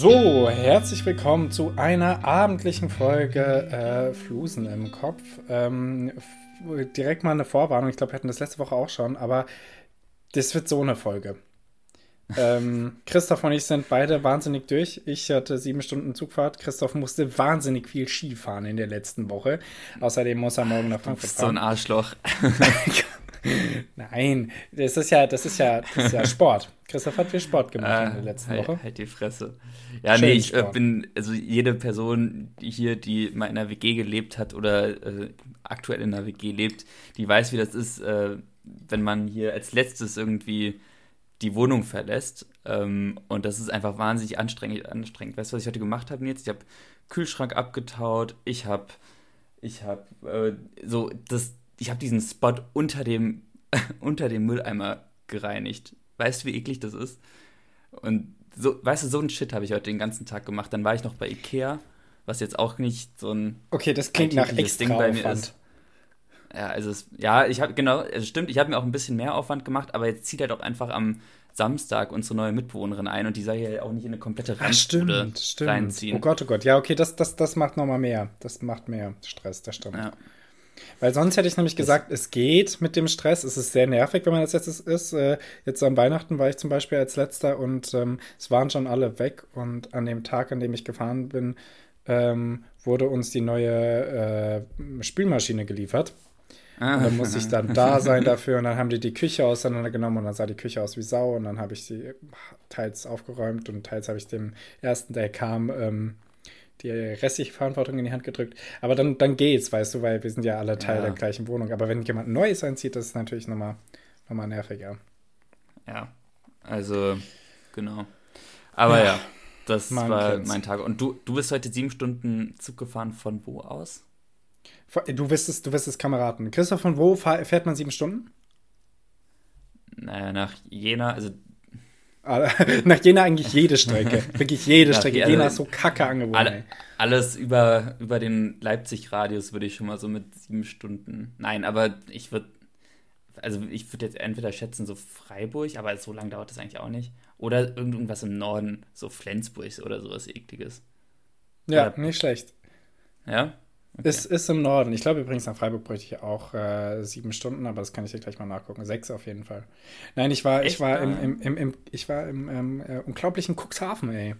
So, herzlich willkommen zu einer abendlichen Folge äh, Flusen im Kopf. Ähm, direkt mal eine Vorwarnung. Ich glaube, wir hatten das letzte Woche auch schon, aber das wird so eine Folge. ähm, Christoph und ich sind beide wahnsinnig durch. Ich hatte sieben Stunden Zugfahrt. Christoph musste wahnsinnig viel Ski fahren in der letzten Woche. Außerdem muss er morgen nach Frankfurt fahren. So ein Arschloch. Nein, das ist ja, das ist ja, das ist ja Sport. Christoph hat viel Sport gemacht äh, in der letzten halt, Woche. Halt die Fresse. Ja, Schön nee, ich äh, bin, also jede Person hier, die mal in einer WG gelebt hat oder äh, aktuell in einer WG lebt, die weiß, wie das ist, äh, wenn man hier als letztes irgendwie die Wohnung verlässt. Ähm, und das ist einfach wahnsinnig anstrengend. anstrengend. Weißt du, was ich heute gemacht habe jetzt? Ich habe Kühlschrank abgetaut, ich habe ich habe äh, so das ich habe diesen Spot unter dem, unter dem Mülleimer gereinigt. Weißt du, wie eklig das ist? Und so, weißt du, so ein Shit habe ich heute den ganzen Tag gemacht. Dann war ich noch bei Ikea, was jetzt auch nicht so ein Okay, das klingt nach extra Ding bei mir Aufwand. ist. Ja, also es, ja, ich habe genau, es stimmt, ich habe mir auch ein bisschen mehr Aufwand gemacht, aber jetzt zieht er doch einfach am Samstag unsere neue Mitbewohnerin ein und die soll hier auch nicht in eine komplette Randbude reinziehen. Oh Gott, oh Gott, ja, okay, das, das, das macht nochmal mehr. Das macht mehr Stress, das stimmt. Ja. Weil sonst hätte ich nämlich gesagt, es geht mit dem Stress. Es ist sehr nervig, wenn man als letztes ist. Äh, jetzt am Weihnachten war ich zum Beispiel als letzter und ähm, es waren schon alle weg. Und an dem Tag, an dem ich gefahren bin, ähm, wurde uns die neue äh, Spülmaschine geliefert. Ah. Und dann musste ich dann da sein dafür und dann haben die die Küche auseinandergenommen und dann sah die Küche aus wie Sau und dann habe ich sie teils aufgeräumt und teils habe ich dem ersten, der kam, ähm, die restliche Verantwortung in die Hand gedrückt. Aber dann, dann geht's, weißt du, weil wir sind ja alle Teil ja. der gleichen Wohnung. Aber wenn jemand Neues einzieht, das ist natürlich nochmal noch mal nerviger. Ja, also, genau. Aber ja, ja das Man war kennt's. mein Tag. Und du, du bist heute sieben Stunden Zug gefahren von wo aus? Du wirst es, du wirst es Kameraden. Christoph, von wo fährt man sieben Stunden? Naja, nach Jena, also Nach Jena eigentlich jede Strecke. Wirklich jede Strecke. Jena ist so kacke angewohnt. Alle, alles über, über den Leipzig-Radius würde ich schon mal so mit sieben Stunden. Nein, aber ich würde. Also ich würde jetzt entweder schätzen, so Freiburg, aber so lange dauert das eigentlich auch nicht. Oder irgendwas im Norden, so Flensburg oder sowas ekliges. Ja, oder, nicht schlecht. Ja? Okay. Ist, ist im Norden. Ich glaube übrigens, nach Freiburg bräuchte ich auch äh, sieben Stunden, aber das kann ich dir gleich mal nachgucken. Sechs auf jeden Fall. Nein, ich war, ich war im, im, im, im, ich war im ähm, äh, unglaublichen Cuxhaven, ey.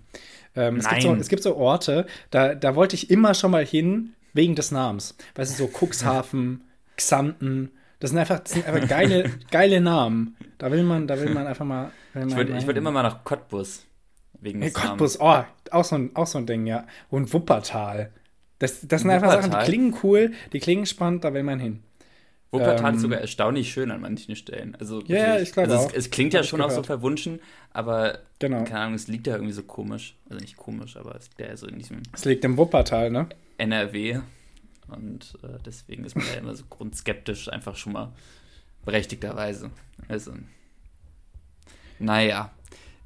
Ähm, es, gibt so, es gibt so Orte, da, da wollte ich immer schon mal hin, wegen des Namens. Weißt du, so Cuxhaven, Xanten, das sind einfach, das sind einfach geile, geile Namen. Da will man, da will man einfach mal. ich würde würd immer mal nach Cottbus. Wegen des hey, Cottbus, oh, auch so, ein, auch so ein Ding, ja. Und Wuppertal. Das, das sind einfach Sachen, die klingen cool, die klingen spannend, da will man hin. Wuppertal ähm, ist sogar erstaunlich schön an manchen Stellen. Also ja, yeah, ich glaube also auch. Es, es klingt ja schon auch so verwunschen, aber genau. keine Ahnung, es liegt ja irgendwie so komisch. Also nicht komisch, aber es liegt ja so in diesem. Es liegt im Wuppertal, ne? NRW. Und äh, deswegen ist man ja immer so grundskeptisch, einfach schon mal berechtigterweise. Also, naja.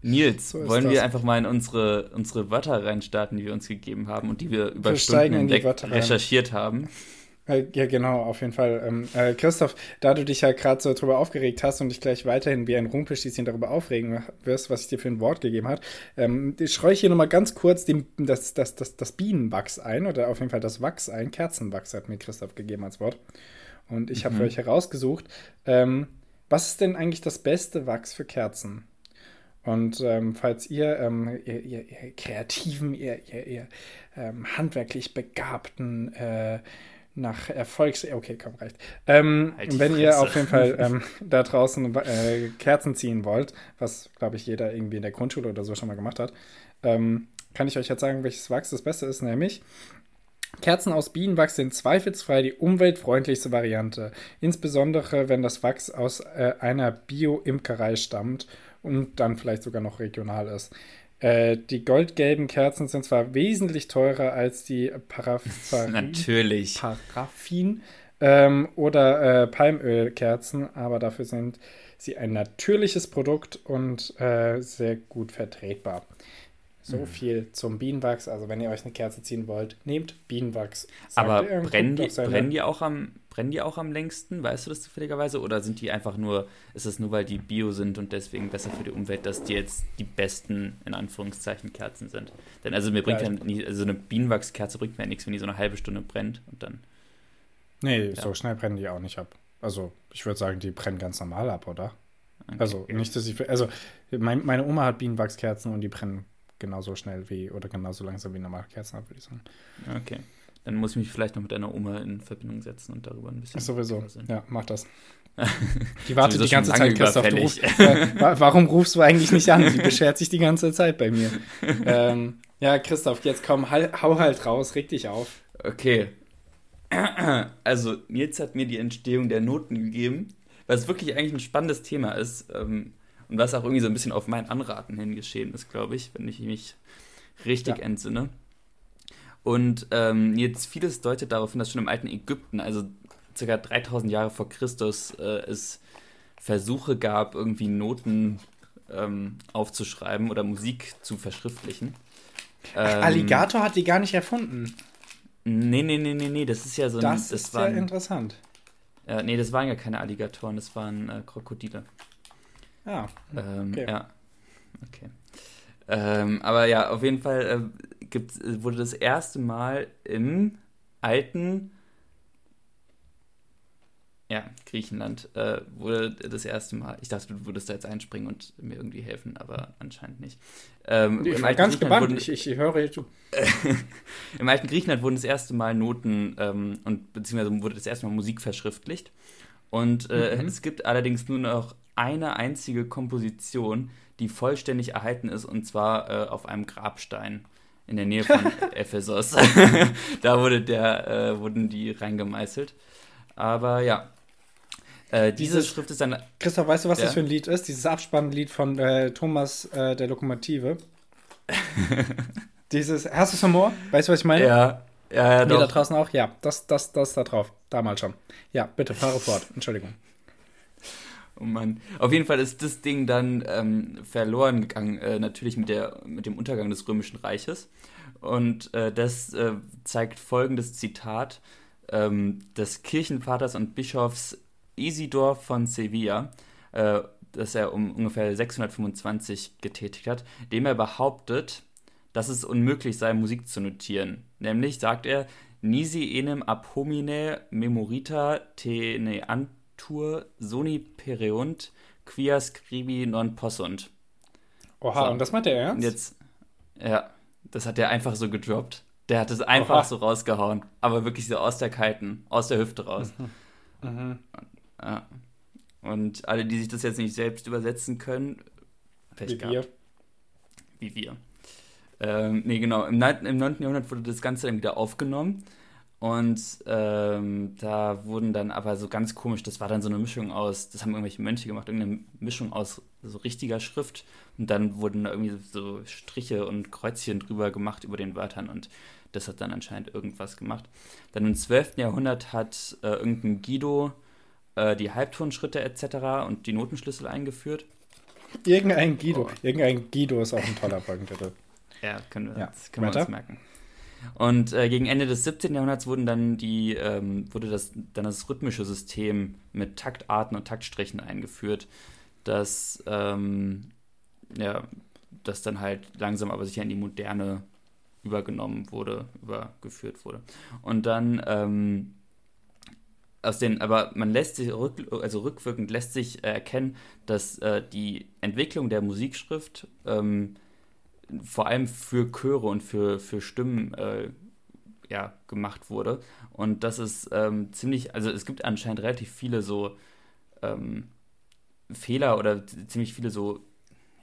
Nils, so wollen das. wir einfach mal in unsere, unsere Wörter reinstarten, die wir uns gegeben haben und die wir über wir Stunden hinweg recherchiert haben? Äh, ja, genau, auf jeden Fall. Ähm, äh, Christoph, da du dich ja gerade so drüber aufgeregt hast und dich gleich weiterhin wie ein Rumpelstilzchen darüber aufregen wirst, was ich dir für ein Wort gegeben habe, ähm, schreue ich hier nochmal ganz kurz den, das, das, das, das Bienenwachs ein oder auf jeden Fall das Wachs ein. Kerzenwachs hat mir Christoph gegeben als Wort. Und ich habe mhm. für euch herausgesucht, ähm, was ist denn eigentlich das beste Wachs für Kerzen? Und ähm, falls ihr, ähm, ihr, ihr, ihr, kreativen, ihr, ihr, ähm, handwerklich begabten, äh, nach Erfolgs... Okay, komm, reicht. Ähm, halt wenn ihr auf jeden Fall ähm, da draußen äh, Kerzen ziehen wollt, was, glaube ich, jeder irgendwie in der Grundschule oder so schon mal gemacht hat, ähm, kann ich euch jetzt sagen, welches Wachs das Beste ist, nämlich Kerzen aus Bienenwachs sind zweifelsfrei die umweltfreundlichste Variante, insbesondere wenn das Wachs aus äh, einer Bio-Imkerei stammt und dann vielleicht sogar noch regional ist. Äh, die goldgelben Kerzen sind zwar wesentlich teurer als die Paraffin, Natürlich. Paraffin ähm, oder äh, Palmölkerzen, aber dafür sind sie ein natürliches Produkt und äh, sehr gut vertretbar. So mhm. viel zum Bienenwachs. Also wenn ihr euch eine Kerze ziehen wollt, nehmt Bienenwachs. Sagt Aber brennen, die, brennen, die auch am, brennen die auch am längsten? Weißt du das zufälligerweise? Oder sind die einfach nur, ist es nur, weil die Bio sind und deswegen besser für die Umwelt, dass die jetzt die besten, in Anführungszeichen, Kerzen sind? Denn also mir bringt ja, ja nie, also eine Bienenwachskerze bringt mir ja nichts, wenn die so eine halbe Stunde brennt und dann. Nee, ja. so schnell brennen die auch nicht ab. Also ich würde sagen, die brennen ganz normal ab, oder? Okay. Also nicht, dass ich. Also mein, meine Oma hat Bienenwachskerzen und die brennen genauso schnell wie oder genauso langsam wie normale Kerzen ab, würde ich sagen. Okay. Dann muss ich mich vielleicht noch mit deiner Oma in Verbindung setzen und darüber ein bisschen. Ach, sowieso. Ja, mach das. Die wartet die ganze Zeit, Christoph. Du rufst, äh, warum rufst du eigentlich nicht an? Sie beschert sich die ganze Zeit bei mir. ähm, ja, Christoph, jetzt komm, hau halt raus, reg dich auf. Okay. Also, Nils hat mir die Entstehung der Noten gegeben, was wirklich eigentlich ein spannendes Thema ist. Ähm, und was auch irgendwie so ein bisschen auf mein Anraten hin geschehen ist, glaube ich, wenn ich mich richtig ja. entsinne. Und ähm, jetzt vieles deutet darauf hin, dass schon im alten Ägypten, also ca. 3000 Jahre vor Christus, äh, es Versuche gab, irgendwie Noten ähm, aufzuschreiben oder Musik zu verschriftlichen. Ähm, Alligator hat die gar nicht erfunden. Nee, nee, nee, nee, nee, das ist ja so ein. Das, das ist waren, ja interessant. Äh, nee, das waren ja keine Alligatoren, das waren äh, Krokodile. Ah. Ähm, okay. Ja. Okay. Ähm, aber ja, auf jeden Fall äh, gibt, wurde das erste Mal im alten ja, Griechenland äh, wurde das erste Mal. Ich dachte, du würdest da jetzt einspringen und mir irgendwie helfen, aber anscheinend nicht. Ähm, ich war ganz gebannt, wurden, ich, ich, höre jetzt zu. Im alten Griechenland wurden das erste Mal Noten ähm, und beziehungsweise wurde das erste Mal Musik verschriftlicht. Und äh, mhm. es gibt allerdings nur noch eine einzige Komposition, die vollständig erhalten ist, und zwar äh, auf einem Grabstein in der Nähe von Ephesus. da wurde der, äh, wurden die reingemeißelt. Aber ja. Äh, diese Dieses, Schrift ist dann. Christoph, weißt du, was ja? das für ein Lied ist? Dieses Abspannlied von äh, Thomas äh, der Lokomotive. Dieses, hast du Humor? Weißt du, was ich meine? Ja. Ja, ja, doch. da draußen auch? Ja, das, das, das da drauf. Damals schon. Ja, bitte, fahre fort. Entschuldigung. Oh Mann. Auf jeden Fall ist das Ding dann ähm, verloren gegangen, äh, natürlich mit, der, mit dem Untergang des Römischen Reiches. Und äh, das äh, zeigt folgendes Zitat ähm, des Kirchenvaters und Bischofs Isidor von Sevilla, äh, das er um ungefähr 625 getätigt hat, dem er behauptet, dass es unmöglich sei, Musik zu notieren. Nämlich sagt er, Nisi enem ab homine memorita te ne ant Tur soni pereunt quia scribi non possunt. Oha, so. und das meint er ernst? Jetzt, ja, das hat er einfach so gedroppt. Der hat es einfach Oha. so rausgehauen. Aber wirklich so aus der kalten, aus der Hüfte raus. Mhm. Mhm. Ja. Und alle, die sich das jetzt nicht selbst übersetzen können, Pech Wie gehabt. wir. Wie wir. Ähm, nee, genau. Im 9. Im 9. Jahrhundert wurde das Ganze dann wieder aufgenommen. Und ähm, da wurden dann aber so ganz komisch, das war dann so eine Mischung aus, das haben irgendwelche Mönche gemacht, irgendeine Mischung aus so richtiger Schrift und dann wurden da irgendwie so Striche und Kreuzchen drüber gemacht über den Wörtern und das hat dann anscheinend irgendwas gemacht. Dann im 12. Jahrhundert hat äh, irgendein Guido äh, die Halbtonschritte etc. und die Notenschlüssel eingeführt. Irgendein Guido. Oh. Irgendein Guido ist auch ein toller Folgentitel. Ja, können wir, ja. Das können wir uns merken. Und äh, gegen Ende des 17. Jahrhunderts wurden dann die, ähm, wurde das, dann das rhythmische System mit Taktarten und Taktstrichen eingeführt, das, ähm, ja, das dann halt langsam aber sicher in die Moderne übergenommen wurde, übergeführt wurde. Und dann ähm, aus den, aber man lässt sich rück, also rückwirkend lässt sich erkennen, dass äh, die Entwicklung der Musikschrift ähm, vor allem für Chöre und für, für Stimmen äh, ja, gemacht wurde. Und das ist ähm, ziemlich, also es gibt anscheinend relativ viele so ähm, Fehler oder ziemlich viele so,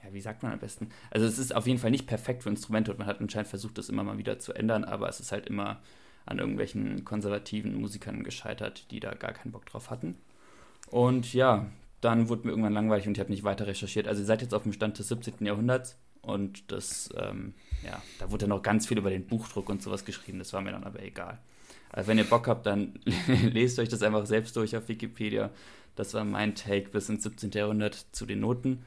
ja, wie sagt man am besten? Also es ist auf jeden Fall nicht perfekt für Instrumente und man hat anscheinend versucht, das immer mal wieder zu ändern, aber es ist halt immer an irgendwelchen konservativen Musikern gescheitert, die da gar keinen Bock drauf hatten. Und ja, dann wurde mir irgendwann langweilig und ich habe nicht weiter recherchiert. Also ihr seid jetzt auf dem Stand des 17. Jahrhunderts. Und das, ähm, ja, da wurde noch ganz viel über den Buchdruck und sowas geschrieben. Das war mir dann aber egal. Also wenn ihr Bock habt, dann lest euch das einfach selbst durch auf Wikipedia. Das war mein Take bis ins 17. Jahrhundert zu den Noten.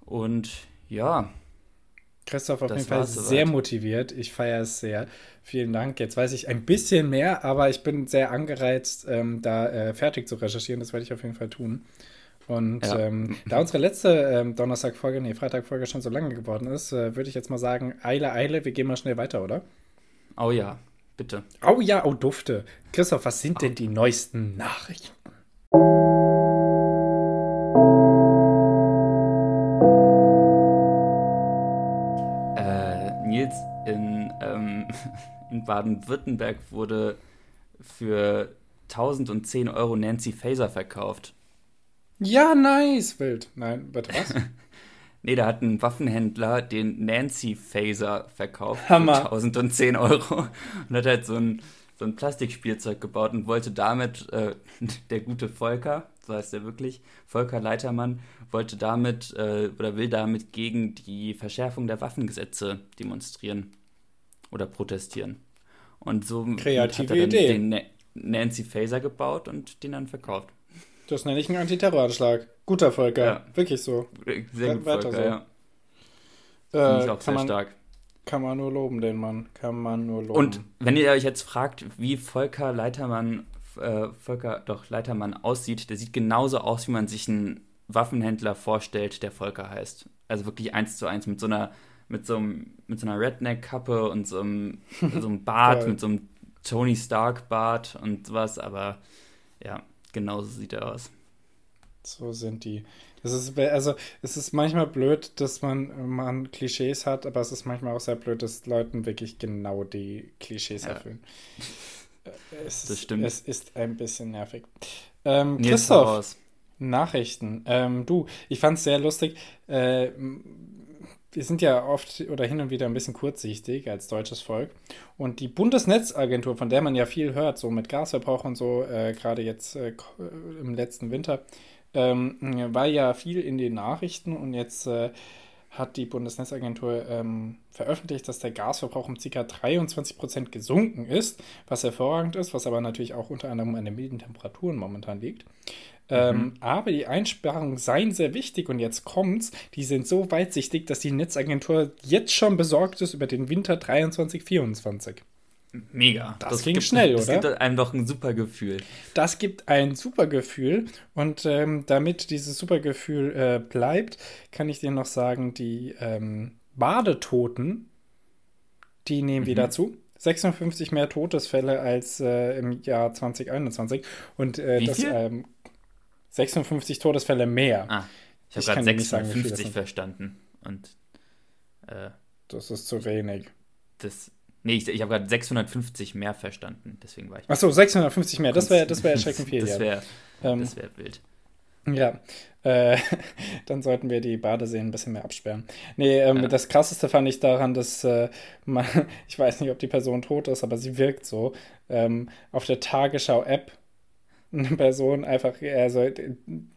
Und ja. Christoph auf jeden Fall sehr motiviert. Ich feiere es sehr. Vielen Dank. Jetzt weiß ich ein bisschen mehr, aber ich bin sehr angereizt, ähm, da äh, fertig zu recherchieren. Das werde ich auf jeden Fall tun. Und ja. ähm, da unsere letzte ähm, Donnerstag-Folge, nee, Freitag-Folge schon so lange geworden ist, äh, würde ich jetzt mal sagen, Eile, Eile, wir gehen mal schnell weiter, oder? Oh ja, bitte. Oh ja, oh Dufte. Christoph, was sind oh. denn die neuesten Nachrichten? in Baden-Württemberg wurde für 1010 Euro Nancy Faser verkauft. Ja, nice, wild. Nein, bitte was? nee, da hat ein Waffenhändler den Nancy Phaser verkauft Hammer. für 1010 Euro und hat halt so ein, so ein Plastikspielzeug gebaut und wollte damit, äh, der gute Volker, so heißt er wirklich, Volker Leitermann, wollte damit äh, oder will damit gegen die Verschärfung der Waffengesetze demonstrieren oder protestieren. Und so Kreative hat er dann Idee. den Nancy Faser gebaut und den dann verkauft. Das nenne ich einen Antiterroranschlag. Guter Volker. Ja. Wirklich so. Sehr gut, Volker, so. ja. Äh, ich auch sehr man, stark. Kann man nur loben, den Mann. Kann man nur loben. Und wenn ihr euch jetzt fragt, wie Volker Leitermann, äh, Volker doch Leitermann aussieht, der sieht genauso aus, wie man sich einen Waffenhändler vorstellt, der Volker heißt. Also wirklich eins zu eins mit so einer mit so, einem, mit so einer Redneck-Kappe und so einem, so einem Bart, mit so einem Tony Stark-Bart und sowas, aber ja, genauso sieht er aus. So sind die. Das ist, also, es ist manchmal blöd, dass man, man Klischees hat, aber es ist manchmal auch sehr blöd, dass Leuten wirklich genau die Klischees ja. erfüllen. Äh, es das stimmt. es ist ein bisschen nervig. Ähm, Christoph, Nachrichten. Ähm, du, ich fand es sehr lustig. Äh, wir sind ja oft oder hin und wieder ein bisschen kurzsichtig als deutsches Volk. Und die Bundesnetzagentur, von der man ja viel hört, so mit Gasverbrauch und so, äh, gerade jetzt äh, im letzten Winter, ähm, war ja viel in den Nachrichten und jetzt äh, hat die Bundesnetzagentur ähm, veröffentlicht, dass der Gasverbrauch um ca. 23 Prozent gesunken ist, was hervorragend ist, was aber natürlich auch unter anderem an den milden Temperaturen momentan liegt. Ähm, mhm. aber die Einsparungen seien sehr wichtig und jetzt kommt's. Die sind so weitsichtig, dass die Netzagentur jetzt schon besorgt ist über den Winter 23-24. Mega. Das, das ging gibt, schnell, das oder? Das gibt einem doch ein super Gefühl. Das gibt ein super Gefühl. Und ähm, damit dieses super Gefühl äh, bleibt, kann ich dir noch sagen, die ähm, Badetoten, die nehmen mhm. wieder zu. 56 mehr Todesfälle als äh, im Jahr 2021. Und äh, das ähm, 56 Todesfälle mehr. Ah, ich habe gerade 56 sagen, verstanden. Und äh, das ist zu wenig. Das, nee, ich, ich habe gerade 650 mehr verstanden. Deswegen war ich. Achso, 650 mehr. Das wäre das wär erschreckend viel. das wäre ähm, wär wild. Ja, äh, dann sollten wir die Badeseen ein bisschen mehr absperren. Nee, ähm, ja. das krasseste fand ich daran, dass äh, man, ich weiß nicht, ob die Person tot ist, aber sie wirkt so. Ähm, auf der Tagesschau-App eine Person einfach, also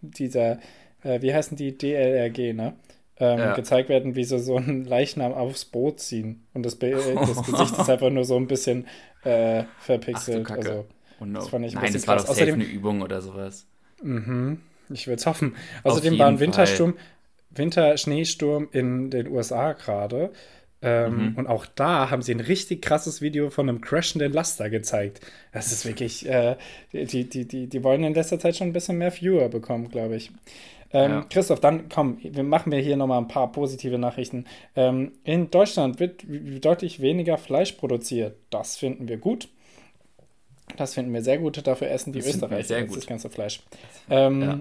dieser, äh, wie heißen die, DLRG, ne? Ähm, ja. gezeigt werden, wie sie so einen Leichnam aufs Boot ziehen. Und das, das Gesicht ist einfach nur so ein bisschen äh, verpixelt. Ach, also, oh no. das fand ich ein Nein, das war doch Außerdem, eine Übung oder sowas. Mhm, ich würde es hoffen. Außerdem war ein Wintersturm, Winterschneesturm in den USA gerade. Ähm, mhm. Und auch da haben sie ein richtig krasses Video von einem crashenden Laster gezeigt. Das ist wirklich, äh, die, die, die, die wollen in letzter Zeit schon ein bisschen mehr Viewer bekommen, glaube ich. Ähm, ja. Christoph, dann komm, wir machen wir hier nochmal ein paar positive Nachrichten. Ähm, in Deutschland wird deutlich weniger Fleisch produziert. Das finden wir gut. Das finden wir sehr gut. Dafür essen die das Österreicher das ganze Fleisch. Ähm, ja.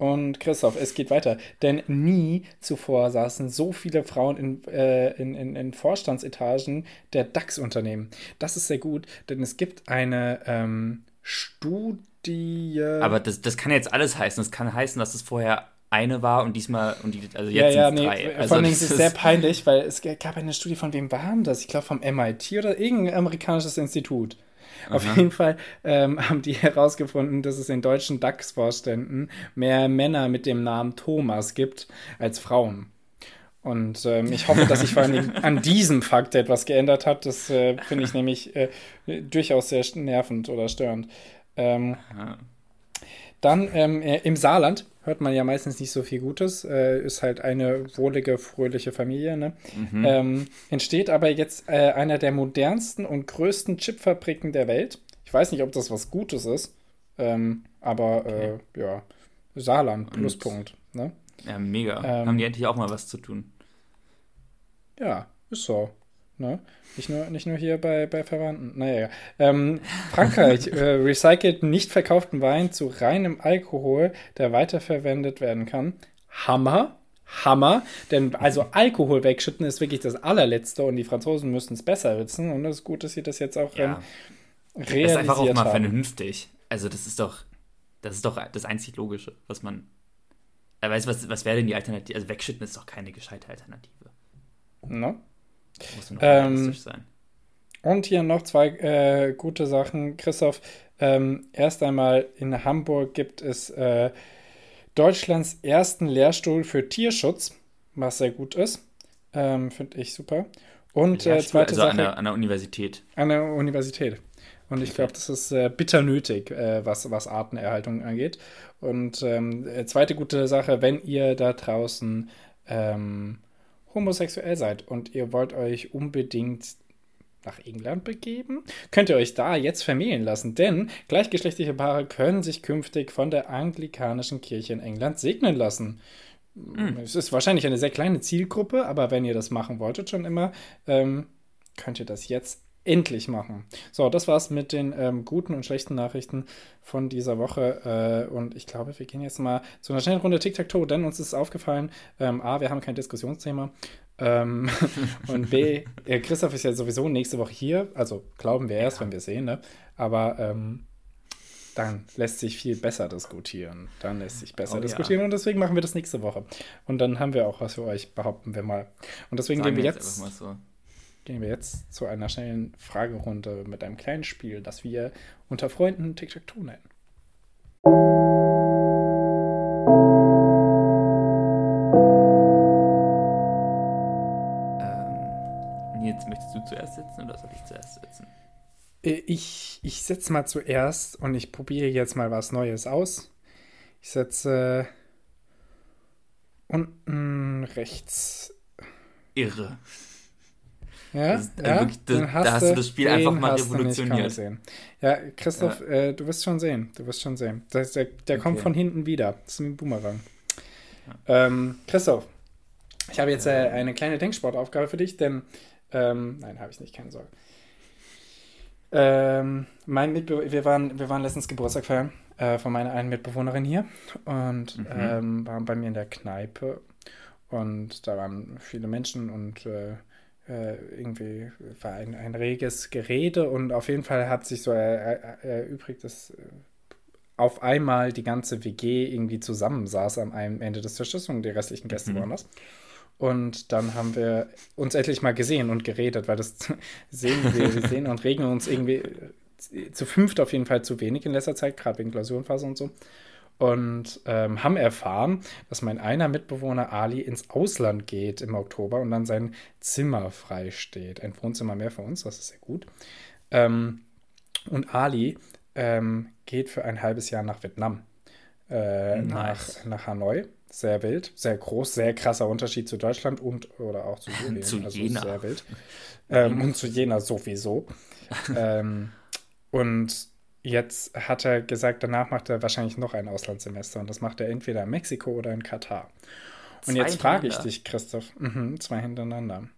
Und Christoph, es geht weiter. Denn nie zuvor saßen so viele Frauen in, äh, in, in, in, Vorstandsetagen der DAX-Unternehmen. Das ist sehr gut, denn es gibt eine ähm, Studie. Aber das, das kann jetzt alles heißen. Das kann heißen, dass es vorher eine war und diesmal und die, also jetzt ja, ja, nee, drei. Also vor allem ist es sehr peinlich, weil es gab eine Studie von wem war das? Ich glaube vom MIT oder irgendein amerikanisches Institut. Aha. Auf jeden Fall ähm, haben die herausgefunden, dass es in deutschen DAX-Vorständen mehr Männer mit dem Namen Thomas gibt als Frauen. Und ähm, ich hoffe, dass sich vor allem an diesem Fakt etwas geändert hat. Das äh, finde ich nämlich äh, durchaus sehr nervend oder störend. Ähm, dann ähm, äh, im Saarland hört man ja meistens nicht so viel Gutes. Äh, ist halt eine wohlige, fröhliche Familie. Ne? Mhm. Ähm, entsteht aber jetzt äh, einer der modernsten und größten Chipfabriken der Welt. Ich weiß nicht, ob das was Gutes ist, ähm, aber äh, okay. ja, Saarland, Pluspunkt. Ne? Ja, mega. Ähm, Haben die endlich auch mal was zu tun. Ja, ist so. Ne? Nicht, nur, nicht nur hier bei, bei Verwandten. Naja, ähm, Frankreich äh, recycelt nicht verkauften Wein zu reinem Alkohol, der weiterverwendet werden kann. Hammer. Hammer. Denn also Alkohol wegschütten ist wirklich das allerletzte und die Franzosen müssten es besser wissen. Und es ist gut, dass sie das jetzt auch ja. ähm, realisiert Das ist einfach auch mal haben. vernünftig. Also das ist doch, das ist doch das einzig Logische, was man. Er weiß, was, was wäre denn die Alternative? Also wegschütten ist doch keine gescheite Alternative. No? Muss noch ähm, sein. Und hier noch zwei äh, gute Sachen. Christoph, ähm, erst einmal in Hamburg gibt es äh, Deutschlands ersten Lehrstuhl für Tierschutz, was sehr gut ist. Ähm, Finde ich super. Und äh, zweite also Sache. An der, an der Universität. An der Universität. Und ich glaube, das ist äh, bitter nötig, äh, was, was Artenerhaltung angeht. Und ähm, äh, zweite gute Sache, wenn ihr da draußen ähm, homosexuell seid und ihr wollt euch unbedingt nach England begeben, könnt ihr euch da jetzt vermählen lassen, denn gleichgeschlechtliche Paare können sich künftig von der anglikanischen Kirche in England segnen lassen. Mhm. Es ist wahrscheinlich eine sehr kleine Zielgruppe, aber wenn ihr das machen wolltet schon immer, ähm, könnt ihr das jetzt endlich machen. So, das war's mit den ähm, guten und schlechten Nachrichten von dieser Woche. Äh, und ich glaube, wir gehen jetzt mal zu einer schnellen Runde Tic-Tac-Toe, denn uns ist aufgefallen, ähm, A, wir haben kein Diskussionsthema. Ähm, und B, äh, Christoph ist ja sowieso nächste Woche hier. Also glauben wir erst, wenn wir sehen, ne? Aber ähm, dann lässt sich viel besser diskutieren. Dann lässt sich besser oh, diskutieren ja. und deswegen machen wir das nächste Woche. Und dann haben wir auch was für euch, behaupten wir mal. Und deswegen Sagen gehen wir jetzt, jetzt so gehen wir jetzt zu einer schnellen Fragerunde mit einem kleinen Spiel, das wir unter Freunden Tic-Tac-Toe nennen. Ähm, jetzt möchtest du zuerst setzen oder soll ich zuerst setzen? Äh, ich, ich setze mal zuerst und ich probiere jetzt mal was Neues aus. Ich setze unten rechts. Irre. Ja, das, ja wirklich, das, hast da hast du das Spiel einfach mal revolutioniert. Ja, Christoph, ja. Äh, du wirst schon sehen. Du wirst schon sehen. Der, der, der okay. kommt von hinten wieder. Das ist ein Boomerang. Ähm, Christoph, ich habe jetzt äh, eine kleine Denksportaufgabe für dich, denn ähm, nein, habe ich nicht, keine Sorge. Ähm, mein Mitbe wir waren, wir waren letztens Geburtstag feiern äh, von meiner einen Mitbewohnerin hier und mhm. ähm, waren bei mir in der Kneipe und da waren viele Menschen und äh, irgendwie war ein, ein reges Gerede und auf jeden Fall hat sich so erübrigt, dass äh, auf einmal die ganze WG irgendwie zusammensaß am einen Ende des Tisches und die restlichen Gäste mhm. woanders. Und dann haben wir uns endlich mal gesehen und geredet, weil das sehen wir, wir sehen und regen uns irgendwie äh, zu fünft auf jeden Fall zu wenig in letzter Zeit, gerade wegen Klausurenphase und so und ähm, haben erfahren, dass mein einer Mitbewohner Ali ins Ausland geht im Oktober und dann sein Zimmer frei steht. Ein Wohnzimmer mehr für uns, das ist sehr gut. Ähm, und Ali ähm, geht für ein halbes Jahr nach Vietnam, äh, nice. nach, nach Hanoi. Sehr wild, sehr groß, sehr krasser Unterschied zu Deutschland und oder auch zu Julien. zu also Jena. Sehr wild. Ähm, und zu Jena sowieso. ähm, und Jetzt hat er gesagt, danach macht er wahrscheinlich noch ein Auslandssemester und das macht er entweder in Mexiko oder in Katar. Und zwei jetzt frage ich dich, Christoph, mh, zwei hintereinander.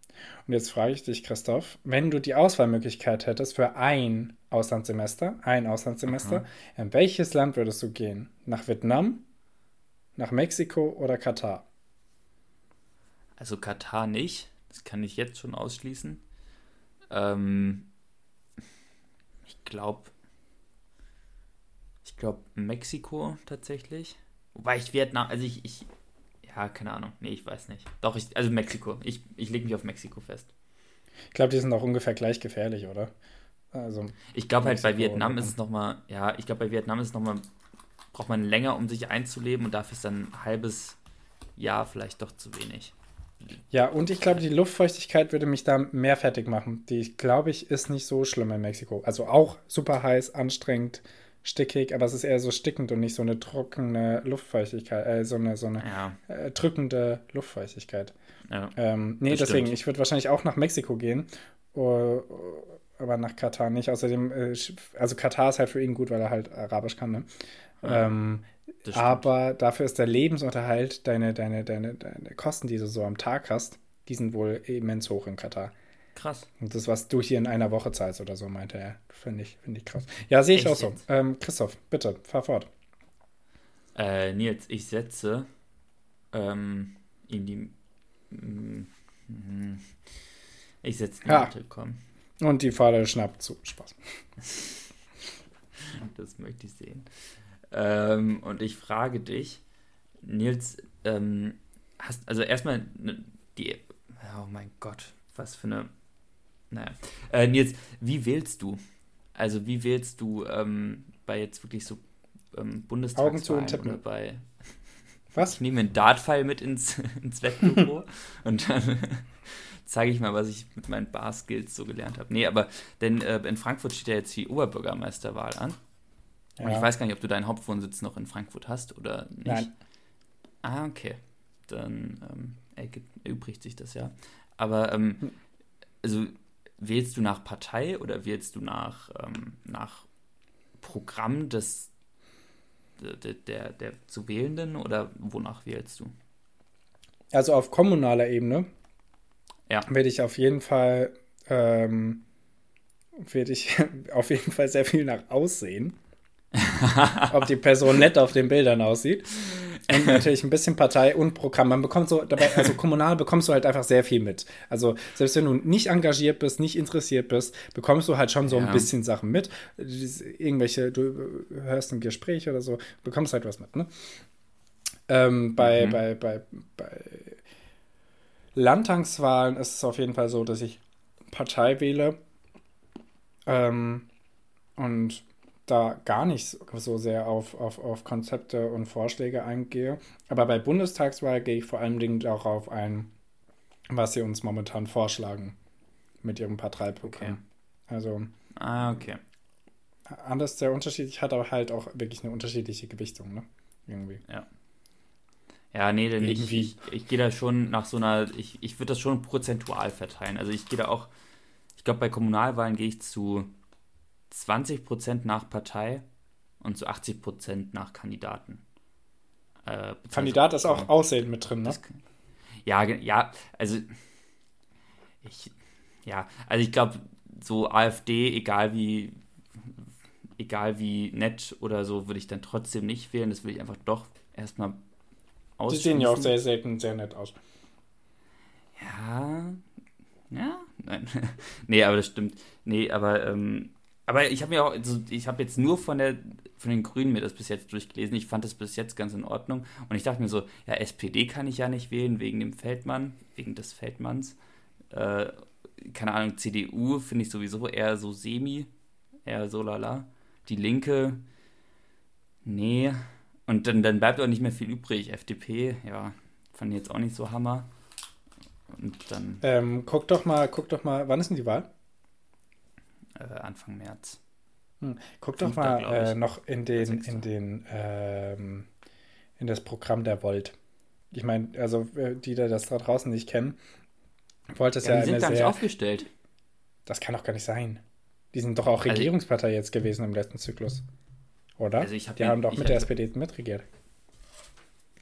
Und jetzt frage ich dich, Christoph, wenn du die Auswahlmöglichkeit hättest für ein Auslandssemester, ein Auslandssemester, Aha. in welches Land würdest du gehen? Nach Vietnam, nach Mexiko oder Katar? Also Katar nicht, das kann ich jetzt schon ausschließen. Ähm, ich glaube, ich glaube Mexiko tatsächlich. Wobei ich Vietnam, also ich, ich, ja, keine Ahnung. Nee, ich weiß nicht. Doch, ich, also Mexiko. Ich, ich lege mich auf Mexiko fest. Ich glaube, die sind auch ungefähr gleich gefährlich, oder? Also, ich glaube halt bei Vietnam ist es nochmal, ja, ich glaube bei Vietnam ist es nochmal, braucht man länger, um sich einzuleben und dafür ist dann ein halbes Jahr vielleicht doch zu wenig. Ja, und ich glaube, die Luftfeuchtigkeit würde mich da mehr fertig machen. Die, glaube ich, ist nicht so schlimm in Mexiko. Also auch super heiß, anstrengend, stickig, aber es ist eher so stickend und nicht so eine trockene Luftfeuchtigkeit, äh, so eine, so eine ja. äh, drückende Luftfeuchtigkeit. Ja, ähm, nee, deswegen, stimmt. ich würde wahrscheinlich auch nach Mexiko gehen, uh, aber nach Katar nicht. Außerdem, äh, also Katar ist halt für ihn gut, weil er halt Arabisch kann, ne? Ja, ähm, aber dafür ist der Lebensunterhalt, deine, deine, deine, deine Kosten, die du so am Tag hast, die sind wohl immens hoch in Katar. Krass. Und das, was du hier in einer Woche zahlst oder so, meinte er. Finde ich, find ich krass. Ja, sehe ich Echt auch so. Ähm, Christoph, bitte, fahr fort. Äh, Nils, ich setze ähm, in die. Mm, ich setze die ja. Komm. Und die Fahrer schnappt zu. Spaß. das möchte ich sehen. Ähm, und ich frage dich, Nils, ähm, hast also erstmal ne, die. Oh mein Gott, was für eine naja. Äh, Nils, wie wählst du? Also wie wählst du ähm, bei jetzt wirklich so ähm, Bundestagswahlen oder bei was? Ich nehme einen Dartpfeil mit ins, ins Wettbüro und dann zeige ich mal, was ich mit meinen Bar-Skills so gelernt habe. Nee, aber denn äh, in Frankfurt steht ja jetzt die Oberbürgermeisterwahl an. Ja. Und ich weiß gar nicht, ob du deinen Hauptwohnsitz noch in Frankfurt hast oder nicht. Nein. Ah, okay. Dann ähm, erübrigt sich das ja. Aber ähm, hm. also wählst du nach Partei oder wählst du nach, ähm, nach Programm des, der, der, der zu Wählenden oder wonach wählst du? Also auf kommunaler Ebene ja. werde ich auf jeden Fall ähm, werde ich auf jeden Fall sehr viel nach Aussehen. Ob die Person nett auf den Bildern aussieht und natürlich ein bisschen Partei und Programm. Man bekommt so dabei, also kommunal bekommst du halt einfach sehr viel mit. Also selbst wenn du nicht engagiert bist, nicht interessiert bist, bekommst du halt schon so ja. ein bisschen Sachen mit. Irgendwelche, du hörst ein Gespräch oder so, bekommst halt was mit, ne? Ähm, bei, mhm. bei, bei, bei Landtagswahlen ist es auf jeden Fall so, dass ich Partei wähle. Ähm, und da gar nicht so sehr auf, auf, auf Konzepte und Vorschläge eingehe. Aber bei Bundestagswahl gehe ich vor allen Dingen darauf ein, was sie uns momentan vorschlagen mit ihrem Parteiprogramm. Okay. Also. Ah, okay. Anders sehr unterschiedlich, hat aber halt auch wirklich eine unterschiedliche Gewichtung, ne? Irgendwie. Ja. Ja, nee, denn ich, ich, ich gehe da schon nach so einer, ich, ich würde das schon prozentual verteilen. Also ich gehe da auch, ich glaube, bei Kommunalwahlen gehe ich zu 20% nach Partei und zu 80% nach Kandidaten. Äh, Kandidat ist auch Aussehen mit drin, ne? Das, ja, ja, also ich, ja, also ich glaube, so AfD, egal wie, egal wie nett oder so, würde ich dann trotzdem nicht wählen. Das will ich einfach doch erstmal aus. Die sehen ja auch sehr selten sehr nett aus. Ja, ja, nein. nee, aber das stimmt. Nee, aber ähm, aber ich habe mir auch, also ich habe jetzt nur von der von den Grünen mir das bis jetzt durchgelesen. Ich fand das bis jetzt ganz in Ordnung. Und ich dachte mir so, ja, SPD kann ich ja nicht wählen wegen dem Feldmann, wegen des Feldmanns. Äh, keine Ahnung, CDU finde ich sowieso eher so semi, eher so lala. Die Linke, nee. Und dann, dann bleibt auch nicht mehr viel übrig. FDP, ja, fand ich jetzt auch nicht so Hammer. Und dann. Ähm, guck doch mal, guck doch mal, wann ist denn die Wahl? Äh, Anfang März. Hm. Guck doch mal äh, noch in den, in den, ähm, in das Programm der Volt. Ich meine, also äh, die, die das da draußen nicht kennen, Volt ist ja, ja die sind gar nicht aufgestellt. Das kann doch gar nicht sein. Die sind doch auch also Regierungspartei also, jetzt gewesen im letzten Zyklus. Oder? Also hab die haben doch mit der SPD mitregiert.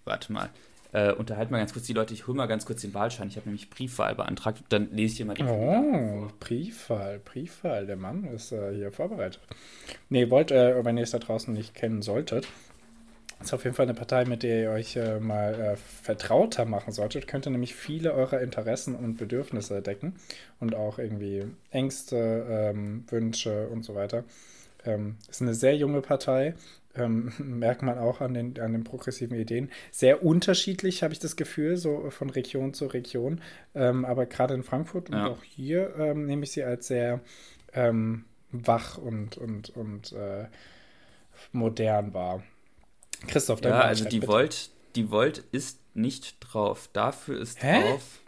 Warte mal. Äh, unterhalten mal ganz kurz die Leute. Ich hole mal ganz kurz den Wahlschein. Ich habe nämlich Briefwahl beantragt. Dann lese ich hier mal die Oh, Briefwahl, Briefwahl. Der Mann ist äh, hier vorbereitet. Nee, wollt, äh, wenn ihr es da draußen nicht kennen solltet, ist auf jeden Fall eine Partei, mit der ihr euch äh, mal äh, vertrauter machen solltet. Könnte nämlich viele eurer Interessen und Bedürfnisse decken und auch irgendwie Ängste, ähm, Wünsche und so weiter. Ähm, ist eine sehr junge Partei, ähm, merkt man auch an den, an den progressiven Ideen. Sehr unterschiedlich, habe ich das Gefühl, so von Region zu Region. Ähm, aber gerade in Frankfurt ja. und auch hier ähm, nehme ich sie als sehr ähm, wach und, und, und äh, modern wahr. Christoph, dein Ja, also die Volt, die Volt ist nicht drauf. Dafür ist Hä? drauf.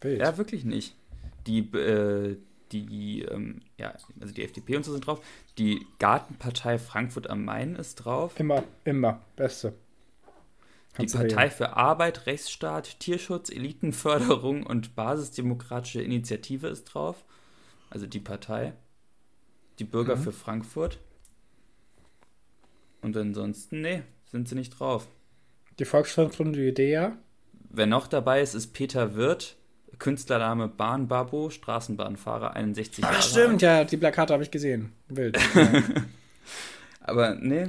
Wild. Ja, wirklich nicht. Die, äh, die, ähm, ja, also die FDP und so sind drauf. Die Gartenpartei Frankfurt am Main ist drauf. Immer, immer, beste. Kannst die Partei für Arbeit, Rechtsstaat, Tierschutz, Elitenförderung und Basisdemokratische Initiative ist drauf. Also die Partei. Die Bürger mhm. für Frankfurt. Und ansonsten, nee, sind sie nicht drauf. Die Volksfreunde Idea. Wer noch dabei ist, ist Peter Wirth, Künstlername Bahnbabo, Straßenbahnfahrer, 61 Jahre. Ach, stimmt, ja, die Plakate habe ich gesehen. Wild. Aber nee,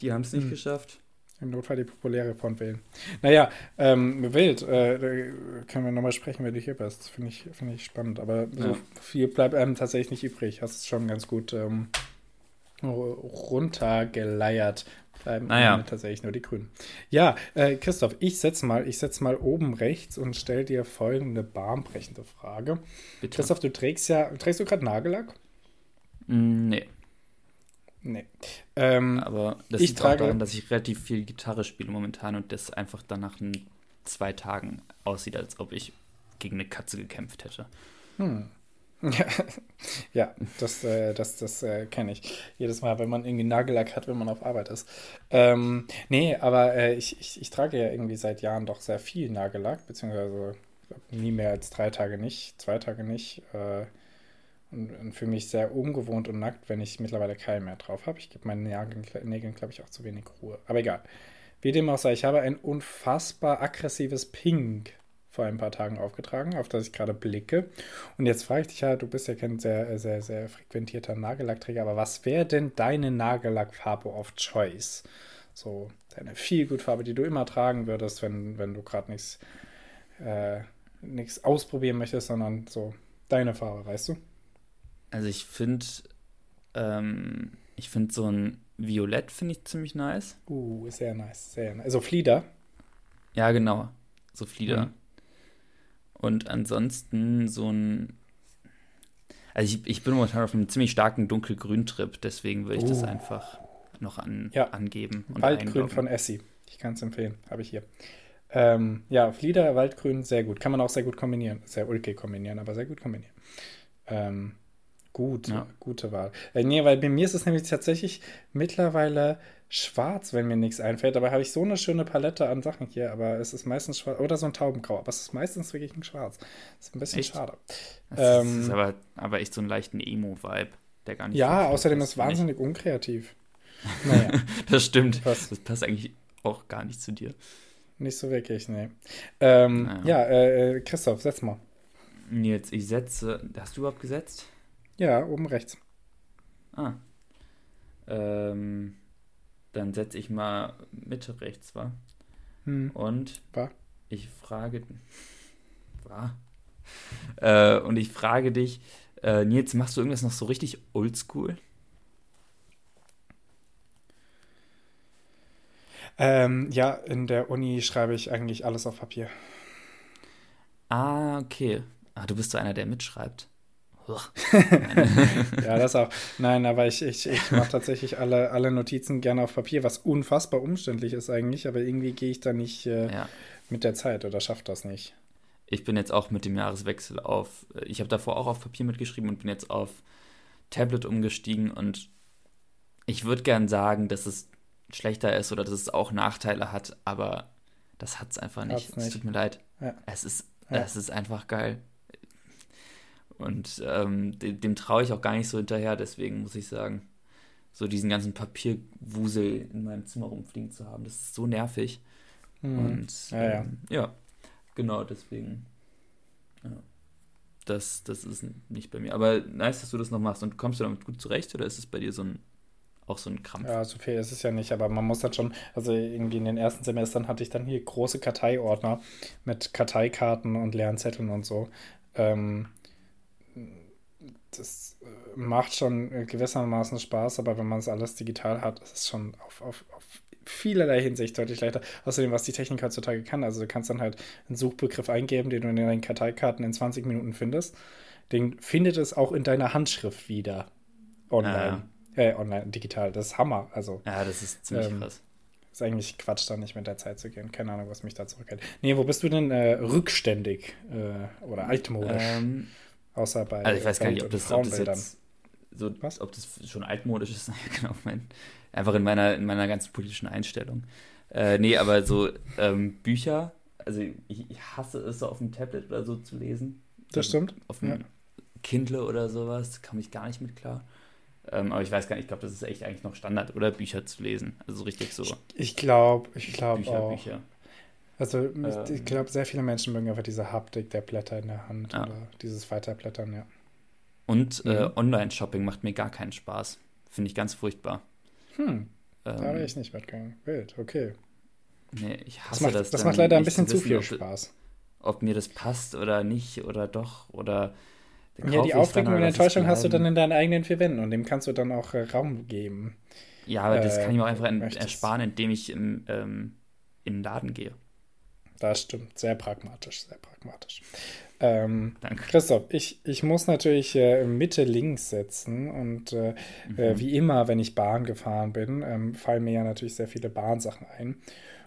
die haben es nicht hm. geschafft. Im Notfall die populäre Font wählen. Naja, ähm, wild. Äh, können wir nochmal sprechen, wenn du hier bist. Finde ich, find ich spannend. Aber so ja. viel bleibt einem tatsächlich nicht übrig. Hast es schon ganz gut ähm, runtergeleiert bleiben naja. tatsächlich nur die Grünen. Ja, äh, Christoph, ich setze mal, ich setz mal oben rechts und stelle dir folgende bahnbrechende Frage. Bitte. Christoph, du trägst ja, trägst du gerade Nagellack? Mm, nee. Nee. Ähm, Aber das liegt trage, auch daran, dass ich relativ viel Gitarre spiele momentan und das einfach dann nach zwei Tagen aussieht, als ob ich gegen eine Katze gekämpft hätte. Hm. Ja, das, äh, das, das äh, kenne ich. Jedes Mal, wenn man irgendwie Nagellack hat, wenn man auf Arbeit ist. Ähm, nee, aber äh, ich, ich, ich trage ja irgendwie seit Jahren doch sehr viel Nagellack, beziehungsweise nie mehr als drei Tage nicht, zwei Tage nicht. Äh, und, und für mich sehr ungewohnt und nackt, wenn ich mittlerweile keinen mehr drauf habe. Ich gebe meinen Nägeln, glaube ich, auch zu wenig Ruhe. Aber egal. Wie dem auch sei, ich habe ein unfassbar aggressives Pink vor ein paar Tagen aufgetragen, auf das ich gerade blicke. Und jetzt frage ich dich ja, du bist ja kein sehr, sehr, sehr frequentierter Nagellackträger, aber was wäre denn deine Nagellackfarbe of Choice? So deine Feelgood-Farbe, die du immer tragen würdest, wenn, wenn du gerade nichts äh, nichts ausprobieren möchtest, sondern so deine Farbe, weißt du? Also ich finde, ähm, ich finde so ein Violett finde ich ziemlich nice. Uh, sehr nice, sehr nice. Also Flieder? Ja, genau. So Flieder. Mhm. Und ansonsten so ein. Also ich, ich bin momentan auf einem ziemlich starken dunkelgrün-Trip, deswegen würde ich uh. das einfach noch an, ja. angeben. Und Waldgrün von Essie. Ich kann es empfehlen, habe ich hier. Ähm, ja, Flieder, Waldgrün, sehr gut. Kann man auch sehr gut kombinieren. Sehr ulkig kombinieren, aber sehr gut kombinieren. Ähm, gut, ja. gute Wahl. Äh, nee, weil bei mir ist es nämlich tatsächlich mittlerweile schwarz, wenn mir nichts einfällt. Dabei habe ich so eine schöne Palette an Sachen hier, aber es ist meistens schwarz. Oder so ein Taubengrau, aber es ist meistens wirklich ein Schwarz. Das ist ein bisschen echt? schade. Das ähm, ist aber, aber echt so einen leichten Emo-Vibe, der gar nicht. Ja, außerdem ist es wahnsinnig nicht. unkreativ. Naja. das stimmt. Das, das passt eigentlich auch gar nicht zu dir. Nicht so wirklich, nee. Ähm, naja. Ja, äh, äh, Christoph, setz mal. Jetzt, ich setze. Hast du überhaupt gesetzt? Ja, oben rechts. Ah. Ähm, dann setze ich mal Mitte rechts, war. Hm. Und war. ich frage. War. Äh, und ich frage dich, äh, Nils, machst du irgendwas noch so richtig oldschool? Ähm, ja, in der Uni schreibe ich eigentlich alles auf Papier. Ah, okay. Ah, du bist so einer, der mitschreibt. ja, das auch. Nein, aber ich, ich, ich mache tatsächlich alle, alle Notizen gerne auf Papier, was unfassbar umständlich ist eigentlich, aber irgendwie gehe ich da nicht äh, ja. mit der Zeit oder schaffe das nicht. Ich bin jetzt auch mit dem Jahreswechsel auf, ich habe davor auch auf Papier mitgeschrieben und bin jetzt auf Tablet umgestiegen und ich würde gern sagen, dass es schlechter ist oder dass es auch Nachteile hat, aber das hat es einfach nicht. Es tut mir leid. Ja. Es, ist, ja. es ist einfach geil. Und ähm, dem, dem traue ich auch gar nicht so hinterher, deswegen muss ich sagen, so diesen ganzen Papierwusel in meinem Zimmer rumfliegen zu haben, das ist so nervig. Mhm. Und ja, ja. Ähm, ja, genau, deswegen. Ja. Das, das ist nicht bei mir. Aber nice, dass du das noch machst. Und kommst du damit gut zurecht oder ist es bei dir so ein auch so ein Krampf. Ja, so viel ist es ja nicht, aber man muss dann schon, also irgendwie in den ersten Semestern hatte ich dann hier große Karteiordner mit Karteikarten und leeren Zetteln und so. Ähm, das äh, macht schon gewissermaßen Spaß, aber wenn man es alles digital hat, ist es schon auf, auf, auf vielerlei Hinsicht deutlich leichter. Außerdem, was die Technik heutzutage kann. Also du kannst dann halt einen Suchbegriff eingeben, den du in deinen Karteikarten in 20 Minuten findest. Den findet es auch in deiner Handschrift wieder. Online. Ja. Äh, online, digital. Das ist Hammer. Also, ja, das ist ziemlich ähm, krass. Ist eigentlich Quatsch, da nicht mit der Zeit zu gehen. Keine Ahnung, was mich da zurückhält. Nee, wo bist du denn äh, rückständig äh, oder altmodisch? Ähm, Außer bei. Also ich weiß gar nicht, ob das, ob das jetzt so, Was? ob das schon altmodisch ist. genau, mein, einfach in meiner, in meiner ganzen politischen Einstellung. Äh, nee, aber so ähm, Bücher, also ich, ich, hasse es so auf dem Tablet oder so zu lesen. Das also stimmt. Auf dem ja. Kindle oder sowas, kam ich gar nicht mit klar. Ähm, aber ich weiß gar nicht, ich glaube, das ist echt eigentlich noch Standard, oder Bücher zu lesen. Also so richtig so. Ich glaube, ich glaube auch. Bücher. Also ähm, ich glaube, sehr viele Menschen mögen einfach diese Haptik der Blätter in der Hand ja. oder dieses Weiterblättern, ja. Und äh, mhm. äh, Online-Shopping macht mir gar keinen Spaß. Finde ich ganz furchtbar. Hm. Ähm, da wäre ich nicht mitgegangen. Wild, okay. Nee, ich hasse das. Macht, das, das macht leider ein bisschen zu viel ob, Spaß. Ob mir das passt oder nicht oder doch oder. Ja, die Aufregung und Enttäuschung hast du dann in deinen eigenen vier Wänden und dem kannst du dann auch äh, Raum geben. Ja, aber äh, das kann ich mir auch einfach ersparen, indem ich im, ähm, in den Laden gehe. Das stimmt. Sehr pragmatisch, sehr pragmatisch. Ähm, Danke. Christoph, ich, ich muss natürlich äh, Mitte links setzen und äh, mhm. äh, wie immer, wenn ich Bahn gefahren bin, ähm, fallen mir ja natürlich sehr viele Bahnsachen ein.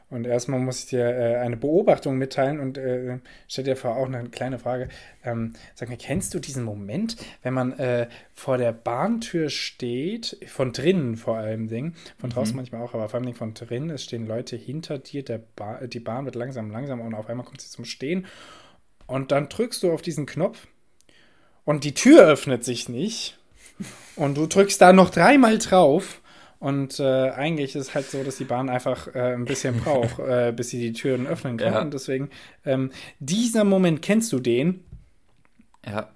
Und erstmal muss ich dir äh, eine Beobachtung mitteilen und äh, stell dir vor auch eine kleine Frage. Ähm, sag mir, kennst du diesen Moment, wenn man äh, vor der Bahntür steht, von drinnen vor allem Ding, von draußen mhm. manchmal auch, aber vor allem von drinnen, es stehen Leute hinter dir, der ba die Bahn wird langsam, langsam und auf einmal kommt sie zum Stehen und dann drückst du auf diesen Knopf und die Tür öffnet sich nicht und du drückst da noch dreimal drauf und äh, eigentlich ist es halt so, dass die Bahn einfach äh, ein bisschen braucht, äh, bis sie die Türen öffnen kann. Ja. Und deswegen, ähm, dieser Moment, kennst du den? Ja.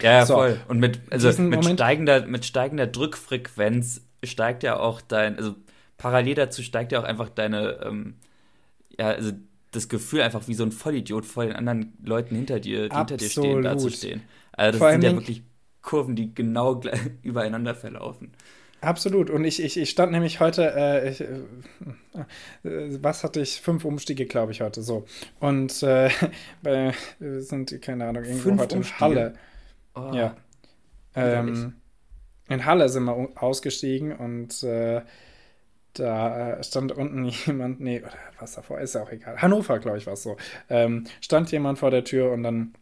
Ja, ja so, voll. Und mit, also mit, steigender, mit steigender Drückfrequenz steigt ja auch dein, also parallel dazu steigt ja auch einfach deine, ähm, ja, also das Gefühl, einfach wie so ein Vollidiot vor den anderen Leuten hinter dir, die hinter dir stehen, da zu stehen. Also das vor sind ja wirklich Kurven, die genau übereinander verlaufen. Absolut. Und ich, ich, ich stand nämlich heute, äh, ich, äh, was hatte ich? Fünf Umstiege, glaube ich, heute so. Und äh, wir sind, keine Ahnung, irgendwo Fünf heute Umstiege? in Halle. Oh, ja. Ähm, in Halle sind wir ausgestiegen und äh, da äh, stand unten jemand, nee, oder was davor, ist ja auch egal. Hannover, glaube ich, war es so. Ähm, stand jemand vor der Tür und dann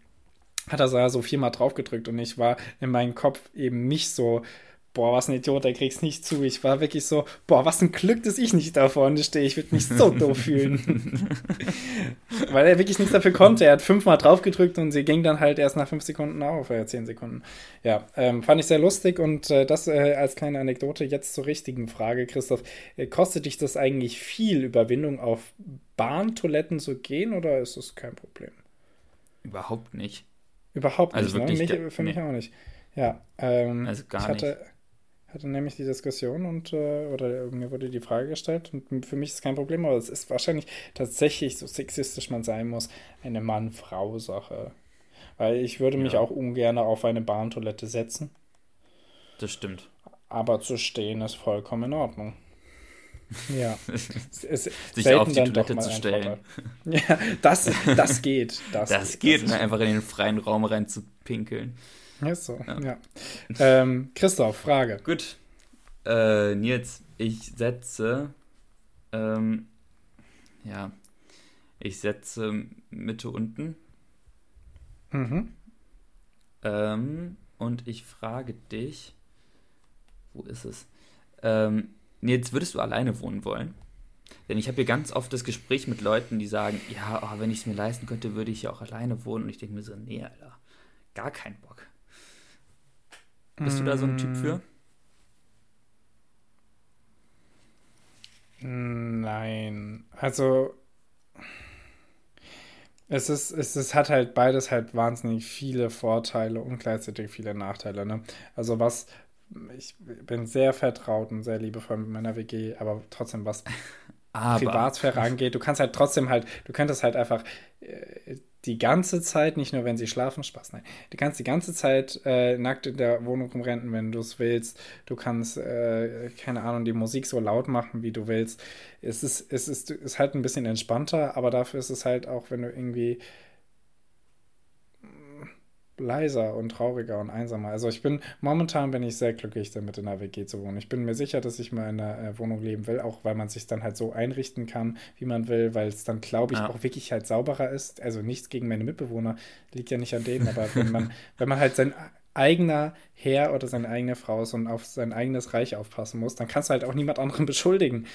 hat er so viermal drauf gedrückt und ich war in meinem Kopf eben nicht so boah, was ein Idiot, der kriegt's nicht zu. Ich war wirklich so, boah, was ein Glück, dass ich nicht da vorne stehe. Ich würde mich so doof fühlen. Weil er wirklich nichts dafür konnte. Er hat fünfmal drauf gedrückt und sie ging dann halt erst nach fünf Sekunden auf, äh, zehn Sekunden. Ja, ähm, fand ich sehr lustig und äh, das äh, als kleine Anekdote. Jetzt zur richtigen Frage, Christoph. Äh, kostet dich das eigentlich viel Überwindung, auf Bahntoiletten zu gehen oder ist das kein Problem? Überhaupt nicht. Überhaupt also nicht, ne? Mich, für mich nee. auch nicht. Ja, ähm, also gar ich hatte, nicht hatte nämlich die Diskussion und äh, oder mir wurde die Frage gestellt und für mich ist kein Problem, aber es ist wahrscheinlich tatsächlich, so sexistisch man sein muss, eine Mann-Frau-Sache. Weil ich würde mich ja. auch ungern auf eine Bahntoilette setzen. Das stimmt. Aber zu stehen ist vollkommen in Ordnung. Ja. Sich auf die Toilette zu stellen. Ja, das, das geht. Das, das geht, das einfach in den freien Raum rein zu pinkeln. Ist so, ja. ja. Ähm, Christoph, Frage. Gut. Äh, Nils, ich setze, ähm, ja, ich setze Mitte unten. Mhm. Ähm, und ich frage dich, wo ist es? Ähm, Nils, würdest du alleine wohnen wollen? Denn ich habe hier ganz oft das Gespräch mit Leuten, die sagen, ja, oh, wenn ich es mir leisten könnte, würde ich ja auch alleine wohnen. Und ich denke mir so, nee, Alter, gar keinen Bock. Bist du da so ein Typ für? Nein. Also es ist, es ist, hat halt beides halt wahnsinnig viele Vorteile und gleichzeitig viele Nachteile. Ne? Also was, ich bin sehr vertraut und sehr liebevoll mit meiner WG, aber trotzdem was aber. Privatsphäre angeht, du kannst halt trotzdem halt, du könntest halt einfach äh, die ganze Zeit, nicht nur wenn sie schlafen, Spaß, nein. Du kannst die ganze Zeit äh, nackt in der Wohnung rumrennen, wenn du es willst. Du kannst, äh, keine Ahnung, die Musik so laut machen, wie du willst. Es ist, es ist, ist halt ein bisschen entspannter, aber dafür ist es halt auch, wenn du irgendwie leiser und trauriger und einsamer. Also ich bin, momentan bin ich sehr glücklich damit in einer WG zu wohnen. Ich bin mir sicher, dass ich mal in einer äh, Wohnung leben will, auch weil man sich dann halt so einrichten kann, wie man will, weil es dann, glaube ich, ja. auch wirklich halt sauberer ist. Also nichts gegen meine Mitbewohner, liegt ja nicht an denen, aber wenn man, wenn man halt sein eigener Herr oder seine eigene Frau ist und auf sein eigenes Reich aufpassen muss, dann kannst du halt auch niemand anderen beschuldigen.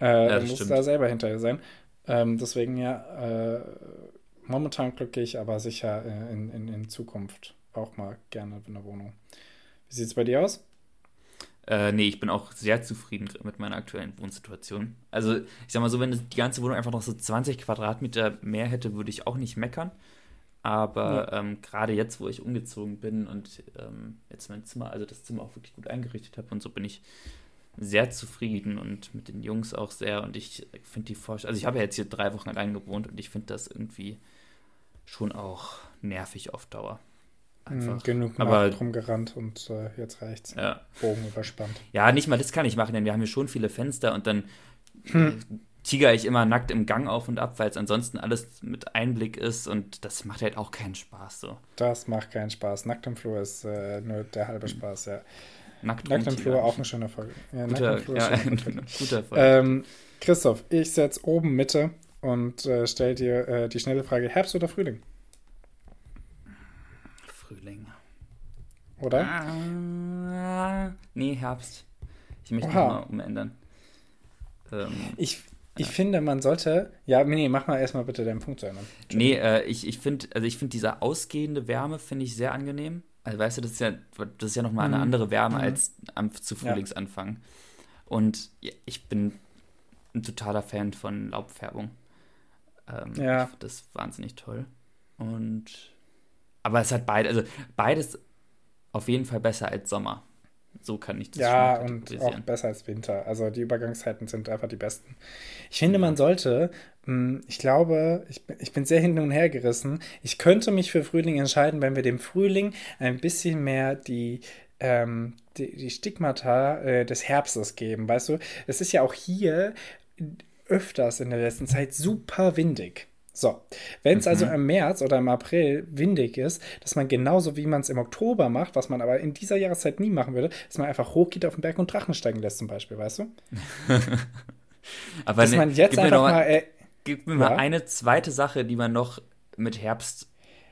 Äh, ja, du musst da selber hinterher sein. Ähm, deswegen ja, äh, momentan glücklich, aber sicher äh, in, in, in Zukunft auch mal gerne in der Wohnung. Wie sieht es bei dir aus? Äh, nee, ich bin auch sehr zufrieden mit meiner aktuellen Wohnsituation. Also, ich sag mal so, wenn die ganze Wohnung einfach noch so 20 Quadratmeter mehr hätte, würde ich auch nicht meckern. Aber ja. ähm, gerade jetzt, wo ich umgezogen bin und ähm, jetzt mein Zimmer, also das Zimmer auch wirklich gut eingerichtet habe und so, bin ich sehr zufrieden und mit den Jungs auch sehr. Und ich finde die Vorstellung, also ich habe ja jetzt hier drei Wochen allein gewohnt und ich finde das irgendwie schon auch nervig auf Dauer. Hm, Einfach. genug aber rumgerannt und äh, jetzt reicht's. Ja. Bogen überspannt. Ja, nicht mal das kann ich machen, denn wir haben hier schon viele Fenster und dann hm. tiger ich immer nackt im Gang auf und ab, weil es ansonsten alles mit Einblick ist und das macht halt auch keinen Spaß so. Das macht keinen Spaß. Nackt im Flur ist äh, nur der halbe Spaß, ja. Nackt, nackt im Flur auch eine schöne Folge. Ja, guter, ja, guter Folge. Ähm, Christoph, ich setze oben Mitte und äh, stell dir äh, die schnelle Frage: Herbst oder Frühling? Frühling. Oder? Ah, nee, Herbst. Ich möchte mal umändern. Ähm, ich ich ja. finde, man sollte. Ja, nee, mach mal erstmal bitte deinen Punkt zu ändern. Nee, äh, ich, ich finde, also ich finde diese ausgehende Wärme finde ich sehr angenehm. Also weißt du, das ist ja, das ist ja nochmal eine mhm. andere Wärme mhm. als am, zu Frühlingsanfang. Ja. Und ich bin ein totaler Fan von Laubfärbung. Ähm, ja. Ich das wahnsinnig toll. Und aber es hat beide, also beides auf jeden Fall besser als Sommer. So kann ich das Ja, und auch besser als Winter. Also die Übergangszeiten sind einfach die besten. Ich finde, man sollte, hm, ich glaube, ich bin, ich bin sehr hin und her gerissen. Ich könnte mich für Frühling entscheiden, wenn wir dem Frühling ein bisschen mehr die, ähm, die, die, Stigmata äh, des Herbstes geben. Weißt du, es ist ja auch hier öfters in der letzten Zeit super windig. So, wenn es also mhm. also im März oder im April windig ist, dass man genauso wie man es im Oktober macht, was man aber in dieser Jahreszeit nie machen würde, dass man einfach hochgeht auf den Berg und Drachen steigen lässt, zum Beispiel, weißt du? aber dass ne, man jetzt einfach mal. Äh, gib mir ja? mal eine zweite Sache, die man noch mit Herbst.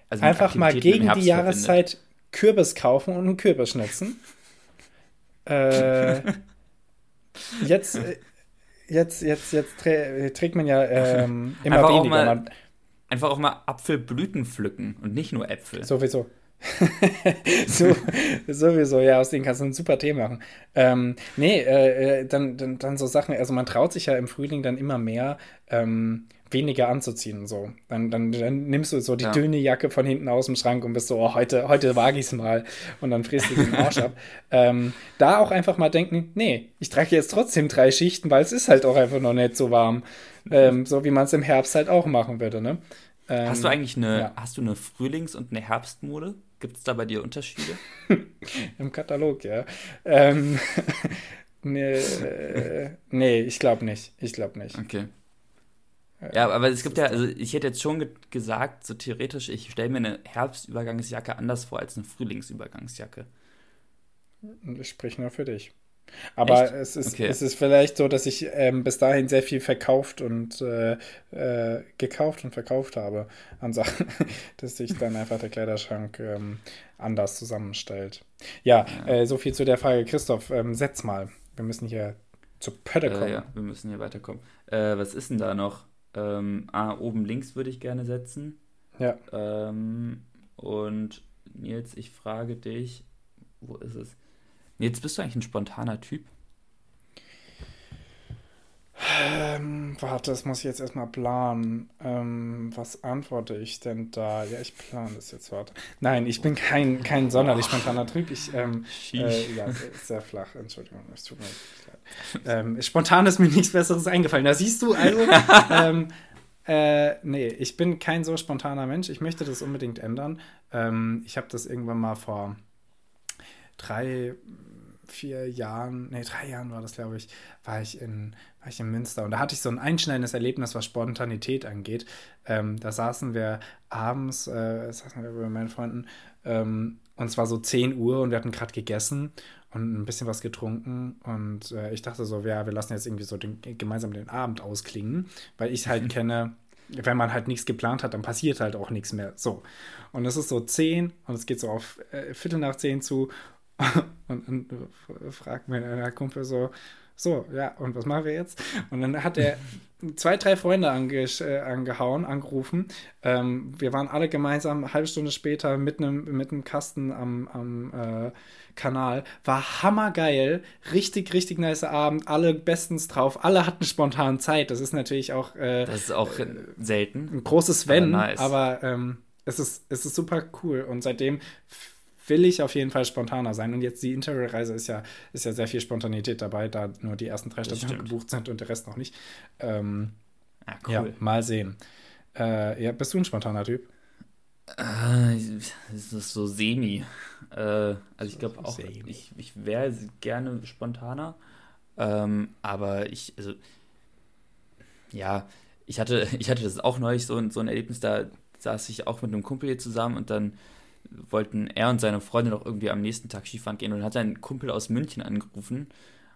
Also einfach mal gegen die Jahreszeit verbindet. Kürbis kaufen und einen Kürbis schnitzen. äh, jetzt. Äh, jetzt, jetzt, jetzt trägt man ja ähm, immer einfach weniger. Auch mal, einfach auch mal Apfelblüten pflücken und nicht nur Äpfel. Sowieso. so, sowieso, ja, aus denen kannst du ein super Tee machen. Ähm, nee, äh, äh, dann, dann, dann so Sachen, also man traut sich ja im Frühling dann immer mehr, ähm, weniger anzuziehen. So. Dann, dann, dann nimmst du so die ja. dünne Jacke von hinten aus dem Schrank und bist so, oh, heute, heute wage ich es mal. Und dann frisst du den Arsch ab. Ähm, da auch einfach mal denken, nee, ich trage jetzt trotzdem drei Schichten, weil es ist halt auch einfach noch nicht so warm. Ähm, so wie man es im Herbst halt auch machen würde. Ne? Ähm, hast du eigentlich eine, ja. hast du eine Frühlings- und eine Herbstmode? Gibt es da bei dir Unterschiede? Im Katalog, ja. Ähm, nee, äh, nee, ich glaube nicht. Ich glaube nicht. Okay. Ja, aber es gibt ja, also ich hätte jetzt schon ge gesagt, so theoretisch, ich stelle mir eine Herbstübergangsjacke anders vor als eine Frühlingsübergangsjacke. Ich spreche nur für dich. Aber es ist, okay. es ist vielleicht so, dass ich ähm, bis dahin sehr viel verkauft und äh, äh, gekauft und verkauft habe an Sachen, dass sich dann einfach der Kleiderschrank ähm, anders zusammenstellt. Ja, ja. Äh, so viel zu der Frage. Christoph, ähm, setz mal. Wir müssen hier zu Pötte kommen. Äh, ja, wir müssen hier weiterkommen. Äh, was ist denn da noch? Ähm, ah, oben links würde ich gerne setzen. Ja. Ähm, und Nils, ich frage dich, wo ist es? Nils, bist du eigentlich ein spontaner Typ? Ähm, warte, das muss ich jetzt erstmal planen. Ähm, was antworte ich denn da? Ja, ich plane das jetzt, warte. Nein, ich bin kein, kein sonderlich spontaner Typ. Ich, ähm, äh, ja, sehr flach, Entschuldigung, es tut mir leid. Ähm, spontan ist mir nichts Besseres eingefallen. Da siehst du also, ähm, äh, nee, ich bin kein so spontaner Mensch. Ich möchte das unbedingt ändern. Ähm, ich habe das irgendwann mal vor drei vier Jahren, nee, drei Jahren war das, glaube ich, war ich in, war ich in Münster. Und da hatte ich so ein einschneidendes Erlebnis, was Spontanität angeht. Ähm, da saßen wir abends, äh, saßen wir bei meinen Freunden, ähm, und es war so 10 Uhr und wir hatten gerade gegessen und ein bisschen was getrunken. Und äh, ich dachte so, ja, wir lassen jetzt irgendwie so den, gemeinsam den Abend ausklingen, weil ich halt kenne, wenn man halt nichts geplant hat, dann passiert halt auch nichts mehr. So. Und es ist so 10 und es geht so auf äh, Viertel nach 10 zu. und dann fragt mir ein Kumpel so, so, ja, und was machen wir jetzt? Und dann hat er zwei, drei Freunde ange äh, angehauen, angerufen. Ähm, wir waren alle gemeinsam, eine halbe Stunde später mit einem mit Kasten am, am äh, Kanal. War hammergeil. Richtig, richtig nice Abend. Alle bestens drauf. Alle hatten spontan Zeit. Das ist natürlich auch. Äh, das ist auch äh, selten. Ein großes Wenn, aber, nice. aber ähm, es, ist, es ist super cool. Und seitdem will ich auf jeden Fall spontaner sein. Und jetzt die Interrail-Reise ist ja, ist ja sehr viel Spontanität dabei, da nur die ersten drei Stationen gebucht sind und der Rest noch nicht. Ähm, ah, cool. Ja, mal sehen. Äh, ja, bist du ein spontaner Typ? Äh, das ist so semi. Äh, also ich glaube auch, semi. ich, ich wäre gerne spontaner. Ähm, aber ich, also, ja, ich hatte, ich hatte das auch neulich so, so ein Erlebnis, da saß ich auch mit einem Kumpel hier zusammen und dann wollten er und seine Freundin noch irgendwie am nächsten Tag Skifahren gehen und hat einen Kumpel aus München angerufen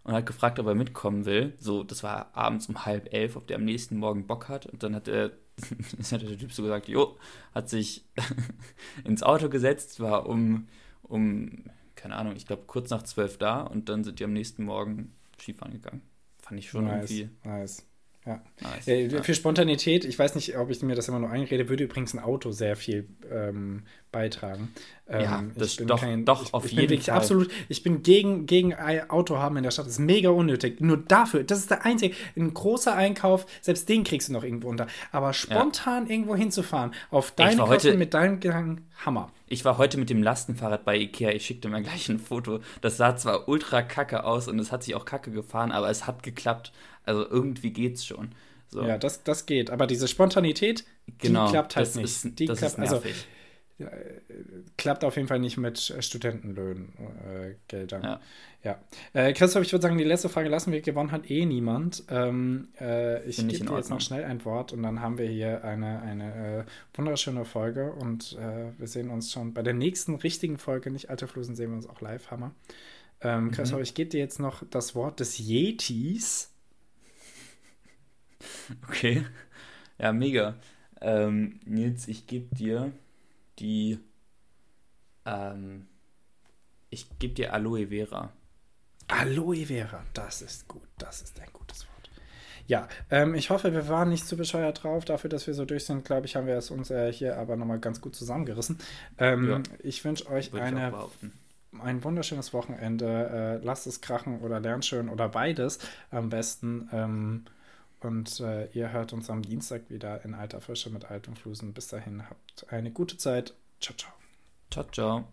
und hat gefragt, ob er mitkommen will. So, das war abends um halb elf, ob der am nächsten Morgen Bock hat. Und dann hat er, hat der Typ so gesagt, jo, hat sich ins Auto gesetzt, war um, um, keine Ahnung, ich glaube kurz nach zwölf da und dann sind die am nächsten Morgen Skifahren gegangen. Fand ich schon nice, irgendwie. Nice. Ja. Nice, ja. Für Spontanität, ich weiß nicht, ob ich mir das immer nur einrede, würde übrigens ein Auto sehr viel ähm, beitragen. Ja, ähm, das doch, kein, doch ich, auf ich jeden Fall. Absolut, ich bin gegen, gegen Auto haben in der Stadt. Das ist mega unnötig. Nur dafür, das ist der einzige, ein großer Einkauf, selbst den kriegst du noch irgendwo unter. Aber spontan ja. irgendwo hinzufahren, auf deinen Kosten mit deinen Gedanken, Hammer. Ich war heute mit dem Lastenfahrrad bei Ikea. Ich schickte mir gleich ein Foto. Das sah zwar ultra kacke aus und es hat sich auch kacke gefahren, aber es hat geklappt. Also irgendwie geht's schon. So. Ja, das, das geht. Aber diese Spontanität, genau, die klappt halt nicht. Ist, die das klappt, ist also, nervig. Ja, klappt auf jeden Fall nicht mit Studentenlöhnen, äh, Geldern. Ja. ja. Äh, Christoph, ich würde sagen, die letzte Frage lassen wir. Gewonnen hat eh niemand. Ähm, äh, ich gebe dir jetzt noch schnell ein Wort und dann haben wir hier eine, eine äh, wunderschöne Folge und äh, wir sehen uns schon bei der nächsten richtigen Folge, nicht Alte Flusen, sehen wir uns auch live, Hammer. Ähm, mhm. Christoph, mhm. ich gebe dir jetzt noch das Wort des Yetis. Okay. Ja, mega. Ähm, Nils, ich gebe dir die. Ähm, ich gebe dir Aloe Vera. Aloe Vera, das ist gut. Das ist ein gutes Wort. Ja, ähm, ich hoffe, wir waren nicht zu bescheuert drauf. Dafür, dass wir so durch sind, glaube ich, haben wir es uns äh, hier aber nochmal ganz gut zusammengerissen. Ähm, ja. Ich wünsche euch eine, ein wunderschönes Wochenende. Äh, lasst es krachen oder lernt schön oder beides am besten. Ähm, und äh, ihr hört uns am Dienstag wieder in alter Frische mit altem Flusen. Bis dahin habt eine gute Zeit. Ciao, ciao. Ciao, ciao.